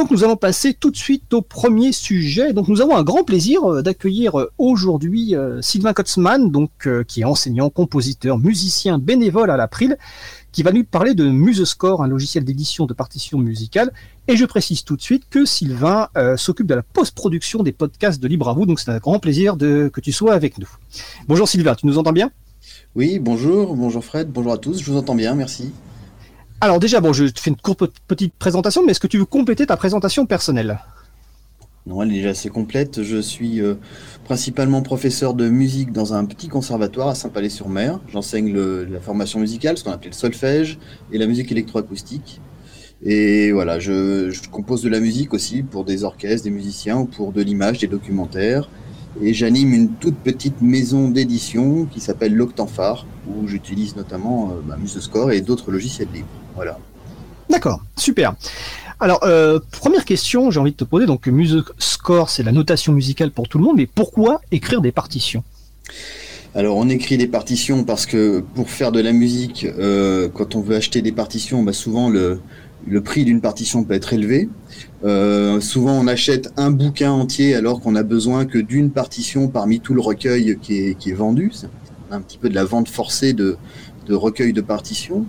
donc nous allons passer tout de suite au premier sujet. Donc nous avons un grand plaisir euh, d'accueillir euh, aujourd'hui euh, Sylvain Kotzmann, donc qui est enseignant, compositeur, musicien bénévole à l'April, qui va nous parler de MuseScore, un logiciel d'édition de partitions musicales. Et je précise tout de suite que Sylvain s'occupe de la post-production des podcasts de Libre à vous, donc c'est un grand plaisir de, que tu sois avec nous. Bonjour Sylvain, tu nous entends bien? Oui, bonjour, bonjour Fred, bonjour à tous, je vous entends bien, merci. Alors déjà, bon, je te fais une courte petite présentation, mais est-ce que tu veux compléter ta présentation personnelle? Non, elle est déjà assez complète. Je suis euh, principalement professeur de musique dans un petit conservatoire à Saint-Palais-sur-Mer. J'enseigne la formation musicale, ce qu'on appelle le solfège, et la musique électroacoustique. Et voilà, je, compose de la musique aussi pour des orchestres, des musiciens, ou pour de l'image, des documentaires. Et j'anime une toute petite maison d'édition qui s'appelle l'Octanphare, où j'utilise notamment euh, bah, MuseScore et d'autres logiciels libres. Voilà. D'accord, super. Alors, euh, première question, j'ai envie de te poser. Donc, MuseScore, c'est la notation musicale pour tout le monde, mais pourquoi écrire des partitions? Alors on écrit des partitions parce que pour faire de la musique, euh, quand on veut acheter des partitions, bah souvent le, le prix d'une partition peut être élevé. Euh, souvent, on achète un bouquin entier alors qu'on a besoin que d'une partition parmi tout le recueil qui est, qui est vendu. C'est un petit peu de la vente forcée de, de recueils de partitions.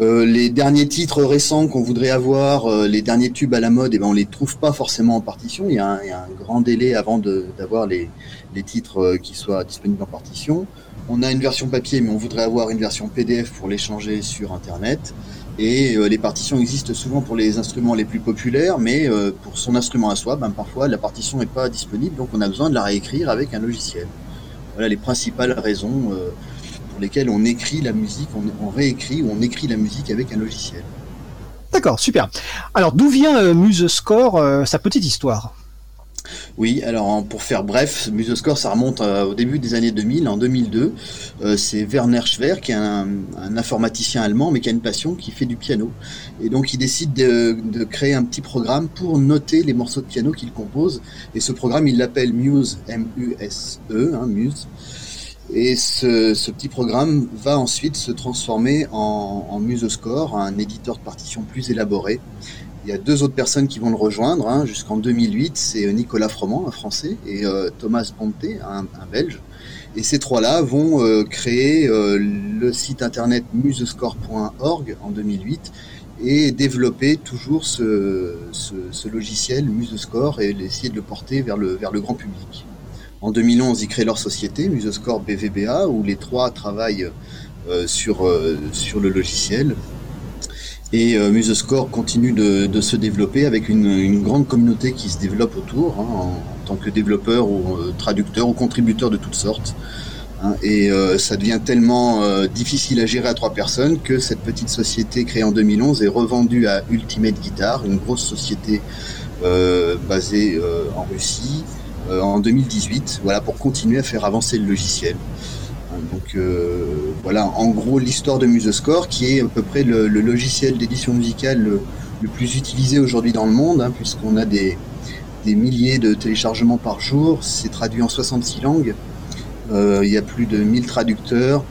Euh, les derniers titres récents qu'on voudrait avoir, euh, les derniers tubes à la mode, eh ben on les trouve pas forcément en partition. Il y a un, grand délai avant d'avoir les, les, titres euh, qui soient disponibles en partition. On a une version papier, mais on voudrait avoir une version PDF pour l'échanger sur Internet. Et les partitions existent souvent pour les instruments les plus populaires, mais pour son instrument à soi, ben, parfois la partition n'est pas disponible, donc on a besoin de la réécrire avec un logiciel. Voilà les principales raisons euh, lesquelles on écrit la musique, on, on, réécrit ou on écrit la musique avec un logiciel. D'accord, super. Alors d'où vient MuseScore, sa petite histoire? Oui, alors pour faire bref, Musoscore, ça remonte euh, au début des années 2000, en 2002. Euh, c'est Werner Schwer, qui est un, informaticien allemand, mais qui a une passion, qui fait du piano. Et donc il décide de, créer un petit programme pour noter les morceaux de piano qu'il compose. Et ce programme, il l'appelle Muse, M-U-S-E, hein, Muse. Et ce, petit programme va ensuite se transformer en, en Musoscore, un éditeur de partitions plus élaboré. Il y a deux autres personnes qui vont le rejoindre hein, jusqu'en 2008. C'est Nicolas Froment, un Français, et euh, Thomas Ponté, un, Belge. Et ces trois-là vont euh, créer euh, le site internet musescore.org en 2008 et développer toujours ce, logiciel Musescore et essayer de le porter vers le, vers le grand public. En 2011, ils créent leur société, Musescore BVBA, où les trois travaillent sur, sur le logiciel et euh, MuseScore continue de, se développer avec une, grande communauté qui se développe autour, hein, en, tant que développeur ou euh, traducteur ou contributeur de toutes sortes. Hein. et euh, ça devient tellement difficile à gérer à trois personnes que cette petite société créée en 2011 est revendue à Ultimate Guitar, une grosse société basée en Russie, en 2018, voilà, pour continuer à faire avancer le logiciel. Donc euh, voilà, en gros l'histoire de MuseScore, qui est à peu près le, logiciel d'édition musicale le, plus utilisé aujourd'hui dans le monde, hein, puisqu'on a des, milliers de téléchargements par jour. C'est traduit en 66 langues. Euh, il y a plus de 1000 traducteurs,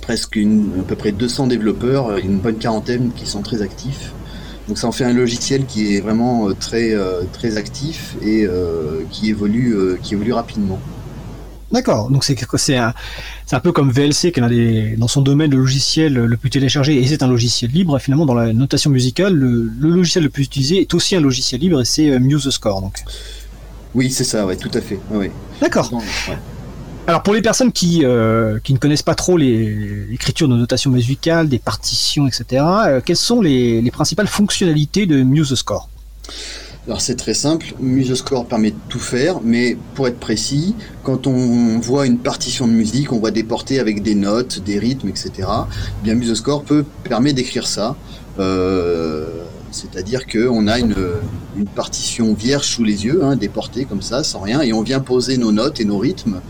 presque à peu près 200 développeurs, une bonne quarantaine qui sont très actifs. Donc ça en fait un logiciel qui est vraiment euh, très, très actif et qui, évolue, qui évolue rapidement. D'accord. Donc c'est c'est un c'est un peu comme VLC qui est des, dans son domaine le logiciel le plus téléchargé et c'est un logiciel libre. finalement dans la notation musicale, le, logiciel le plus utilisé est aussi un logiciel libre et c'est euh, MuseScore. Donc. Oui, c'est ça. Ouais, tout à fait. D'accord. Alors pour les personnes qui euh, qui ne connaissent pas trop l'écriture de notation musicale, des partitions, etc. Euh, quelles sont les, les principales fonctionnalités de MuseScore? Alors c'est très simple, MuseScore permet de tout faire, mais pour être précis, quand on voit une partition de musique, on voit des portées avec des notes, des rythmes, etc. Eh bien MuseScore peut permettre d'écrire ça. Euh, c'est-à-dire qu'on a une, une, partition vierge sous les yeux, hein, des portées comme ça, sans rien, et on vient poser nos notes et nos rythmes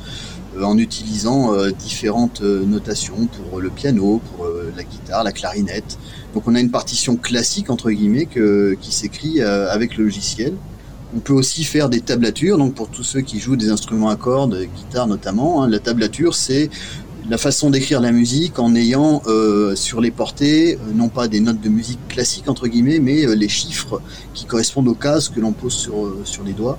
en utilisant euh, différentes notations pour le piano, pour la guitare, la clarinette, donc on a une partition classique entre guillemets qui s'écrit euh, avec le logiciel. On peut aussi faire des tablatures. Donc pour tous ceux qui jouent des instruments à cordes, guitare notamment, hein, la tablature c'est la façon d'écrire la musique en ayant sur les portées non pas des notes de musique classiques entre guillemets, mais les chiffres qui correspondent aux cases que l'on pose sur, sur les doigts.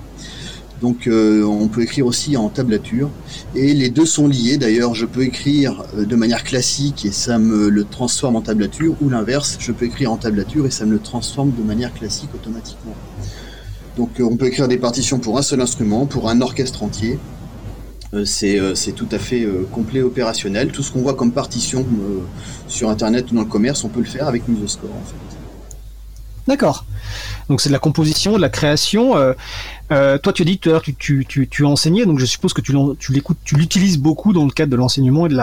Donc euh, on peut écrire aussi en tablature. Et les deux sont liés. D'ailleurs, je peux écrire euh, de manière classique et ça me le transforme en tablature, ou l'inverse, je peux écrire en tablature et ça me le transforme de manière classique automatiquement. Donc euh, on peut écrire des partitions pour un seul instrument, pour un orchestre entier. C'est tout à fait complet opérationnel. Tout ce qu'on voit comme partition sur Internet ou dans le commerce, on peut le faire avec Musoscore en fait. D'accord. Donc c'est de la composition, de la création. Euh, euh, toi, tu as dit tout tu, tu, tu, as enseigné, donc je suppose que tu, tu l'écoutes, tu l'utilises beaucoup dans le cadre de l'enseignement et de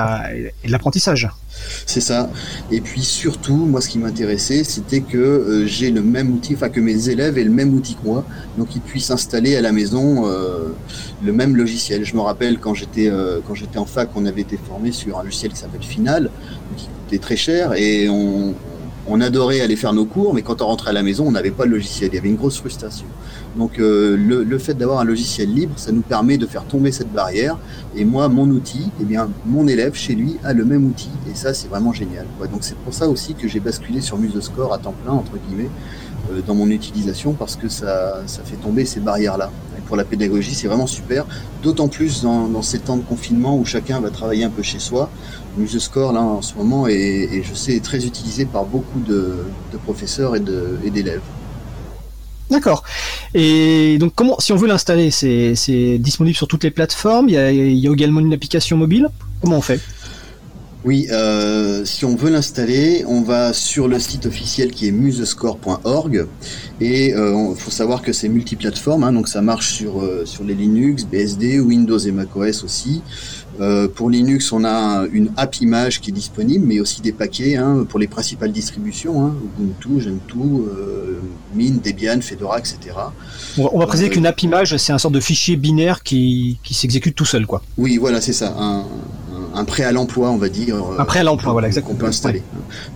l'apprentissage. C'est ça. Et puis surtout, moi, ce qui m'intéressait, c'était que euh, j'ai le même outil, enfin que mes élèves aient le même outil que moi, donc ils puissent installer à la maison le même logiciel. Je me rappelle quand j'étais quand j'étais en fac, on avait été formé sur un logiciel qui s'appelle Final, qui coûtait très cher, et on on adorait aller faire nos cours, mais quand on rentrait à la maison, on n'avait pas le logiciel. Il y avait une grosse frustration. Donc euh, le, fait d'avoir un logiciel libre, ça nous permet de faire tomber cette barrière. Et moi, mon outil, eh bien, mon élève chez lui a le même outil. Et ça, c'est vraiment génial. Donc c'est pour ça aussi que j'ai basculé sur MuseScore à temps plein, entre guillemets, euh, dans mon utilisation, parce que ça, ça fait tomber ces barrières-là. Et pour la pédagogie, c'est vraiment super. D'autant plus dans, dans ces temps de confinement où chacun va travailler un peu chez soi. MuseScore, là, en ce moment, est, je sais, très utilisé par beaucoup de, professeurs et d'élèves. D'accord. Et donc, comment, si on veut l'installer, c'est disponible sur toutes les plateformes? Il y, a, il y a également une application mobile? Comment on fait? Oui, euh, si on veut l'installer, on va sur le site officiel qui est musescore.org et il euh, faut savoir que c'est multiplateforme, hein, donc ça marche sur, euh, sur les Linux, BSD, Windows et macOS aussi. Euh, pour Linux, on a une app image qui est disponible, mais aussi des paquets hein, pour les principales distributions, hein, Ubuntu, Gentoo, euh, Mint, Debian, Fedora, etc. On va, préciser qu'une app image, c'est un sorte de fichier binaire qui, qui s'exécute tout seul, quoi. Oui, voilà, c'est ça. Un, un prêt à l'emploi, on va dire. Euh, un prêt à l'emploi, voilà, exactement. Qu'on peut installer.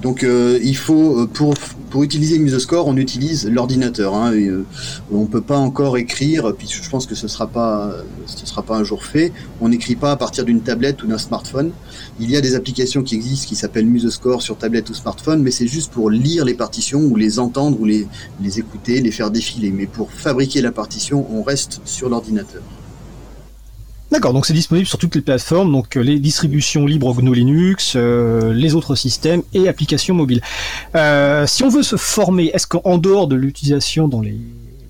Donc, euh, il faut, euh, pour, pour utiliser MuseScore, on utilise l'ordinateur. Hein, on peut pas encore écrire, puis je pense que ce sera pas, ce sera pas un jour fait. On n'écrit pas à partir d'une tablette ou d'un smartphone. Il y a des applications qui existent qui s'appellent MuseScore sur tablette ou smartphone, mais c'est juste pour lire les partitions ou les entendre ou les, les écouter, les faire défiler. Mais pour fabriquer la partition, on reste sur l'ordinateur. D'accord, donc c'est disponible sur toutes les plateformes, donc euh, les distributions libres GNU Linux, euh, les autres systèmes et applications mobiles. Euh, si on veut se former, est-ce qu'en dehors de l'utilisation dans les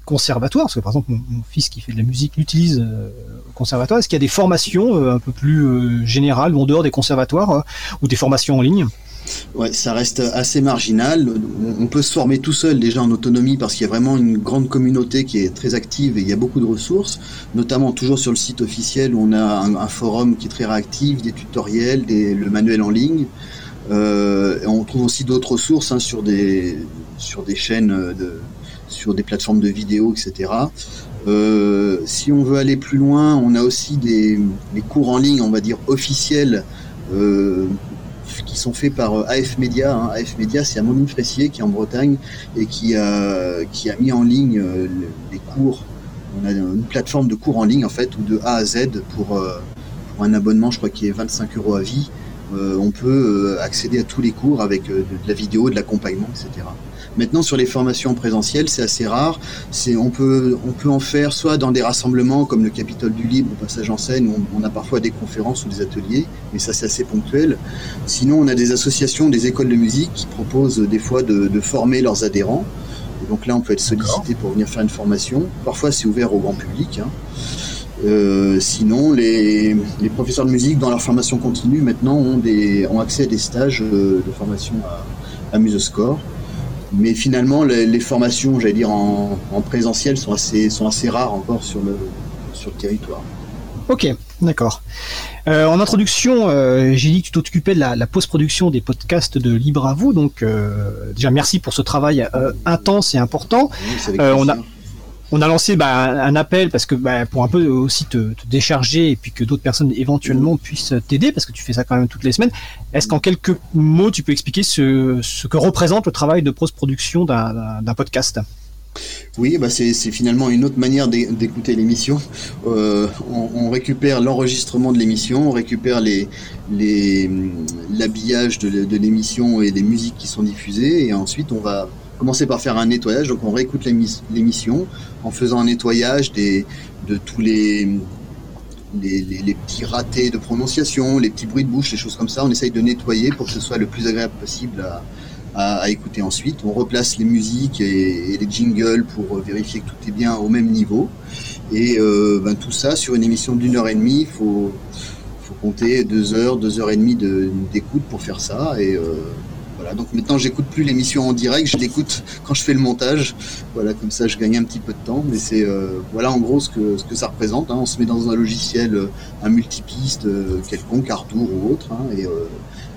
conservatoires, parce que par exemple mon, fils qui fait de la musique l'utilise au conservatoire, est-ce qu'il y a des formations un peu plus générales ou en dehors des conservatoires ou des formations en ligne? Ouais, ça reste assez marginal. On peut se former tout seul déjà en autonomie parce qu'il y a vraiment une grande communauté qui est très active et il y a beaucoup de ressources, notamment toujours sur le site officiel où on a un, forum qui est très réactif, des tutoriels, le manuel en ligne. Euh, on trouve aussi d'autres ressources hein, sur des chaînes de sur des plateformes de vidéos, etc. Euh, si on veut aller plus loin, on a aussi des, cours en ligne, on va dire officiels, euh, qui sont faits par euh, AF Media. Hein. AF Media, c'est Amandine Fressier qui est en Bretagne et qui a, mis en ligne les cours. On a une plateforme de cours en ligne en fait, ou de A à Z pour, pour un abonnement, je crois qui est 25 euros à vie. on peut accéder à tous les cours avec de la vidéo, de l'accompagnement, etc. Maintenant, sur les formations présentielles, c'est assez rare. C'est, on, peut, on peut en faire soit dans des rassemblements comme le Capitole du Libre, au passage en scène, où on, a parfois des conférences ou des ateliers, mais ça c'est assez ponctuel. Sinon, on a des associations, des écoles de musique qui proposent des fois de, former leurs adhérents. donc là, on peut être sollicité pour venir faire une formation. Parfois, c'est ouvert au grand public. Hein. Euh, sinon, les, professeurs de musique, dans leur formation continue, maintenant, ont, des, ont accès à des stages euh, de formation à, à Musescore. Mais finalement, les, formations, j'allais dire, en, présentiel sont assez, sont assez rares encore sur le, sur le territoire. Ok, d'accord. Euh, en introduction, euh, j'ai dit que tu t'occupais de la, post-production des podcasts de Libre à vous, donc euh, déjà merci pour ce travail intense et important. on a on a lancé bah, un appel parce que bah, pour un peu aussi te, décharger et puis que d'autres personnes éventuellement mm. puissent t'aider parce que tu fais ça quand même toutes les semaines. Est-ce qu'en quelques mots tu peux expliquer ce, ce que représente le travail de post-production d'un podcast? Oui, bah c'est finalement une autre manière d'écouter l'émission. Euh, on, récupère l'enregistrement de l'émission, on récupère les l'habillage de, de l'émission et les musiques qui sont diffusées, et ensuite on va commencer par faire un nettoyage. Donc on réécoute l'émission en faisant un nettoyage des, de tous les, les, petits ratés de prononciation, les petits bruits de bouche, les choses comme ça. On essaye de nettoyer pour que ce soit le plus agréable possible à, à, écouter ensuite. On replace les musiques et, les jingles pour vérifier que tout est bien au même niveau. Et euh, ben, tout ça sur une émission d'une heure et demie, il faut, faut compter deux heures, deux heures et demie d'écoute pour faire ça. Et euh, voilà, donc maintenant j'écoute plus l'émission en direct, je l'écoute quand je fais le montage. Voilà, comme ça je gagne un petit peu de temps. Mais c'est euh, voilà en gros ce que, ce que ça représente. Hein. On se met dans un logiciel, un multipiste quelconque, Ardour ou autre, hein, et,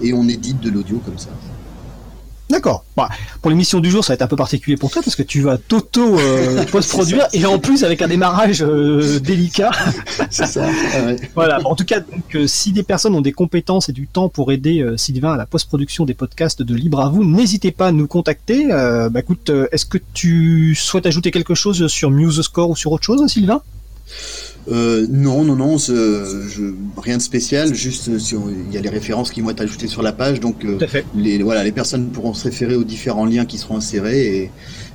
et on édite de l'audio comme ça. D'accord. Bah, pour l'émission du jour, ça va être un peu particulier pour toi parce que tu vas t'auto euh, post-produire et en plus avec un démarrage euh, délicat. C'est ça. Voilà. En tout cas, donc, euh, si des personnes ont des compétences et du temps pour aider Sylvain à la post-production des podcasts de Libre à vous, n'hésitez pas à nous contacter. bah écoute, est-ce que tu souhaites ajouter quelque chose sur MuseScore ou sur autre chose, Sylvain? Euh, non, non, non, je, rien de spécial. Juste, euh, si il y a les références qui vont être ajoutées sur la page, donc euh, les, voilà, les personnes pourront se référer aux différents liens qui seront insérés et,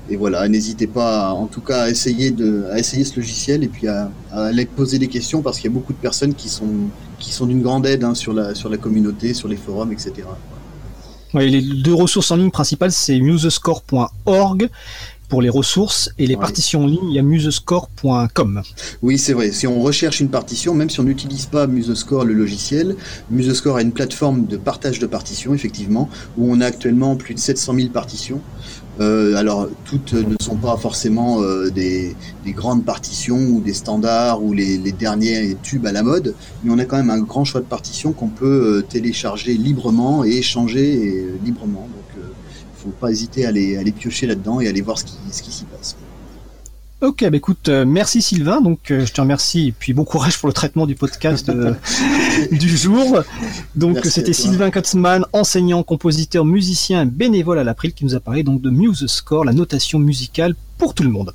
et voilà, n'hésitez pas, en tout cas, à essayer de, à essayer ce logiciel et puis à, à aller poser des questions parce qu'il y a beaucoup de personnes qui sont, qui sont d'une grande aide hein, sur la, sur la communauté, sur les forums, etc. les deux ressources en ligne principales, c'est musescore.org pour les ressources et les partitions en ligne, il y a musescore.com. Oui, c'est vrai. Si on recherche une partition, même si on n'utilise pas Musescore, le logiciel, Musescore a une plateforme de partage de partitions, effectivement, où on a actuellement plus de 700 000 partitions. Euh, alors, toutes ne sont pas forcément euh, des, grandes partitions ou des standards ou les, derniers tubes à la mode, mais on a quand même un grand choix de partitions qu'on peut euh, télécharger librement et échanger librement faut pas hésiter à aller, à piocher là-dedans et aller voir ce qui, ce qui s'y passe. Ok, bah écoute, euh, merci Sylvain. Donc, euh, je te remercie et puis bon courage pour le traitement du podcast euh, du jour. Donc, c'était Sylvain Kotzmann, enseignant, compositeur, musicien, bénévole à l'April, qui nous a parlé donc de Muse Score, la notation musicale pour tout le monde.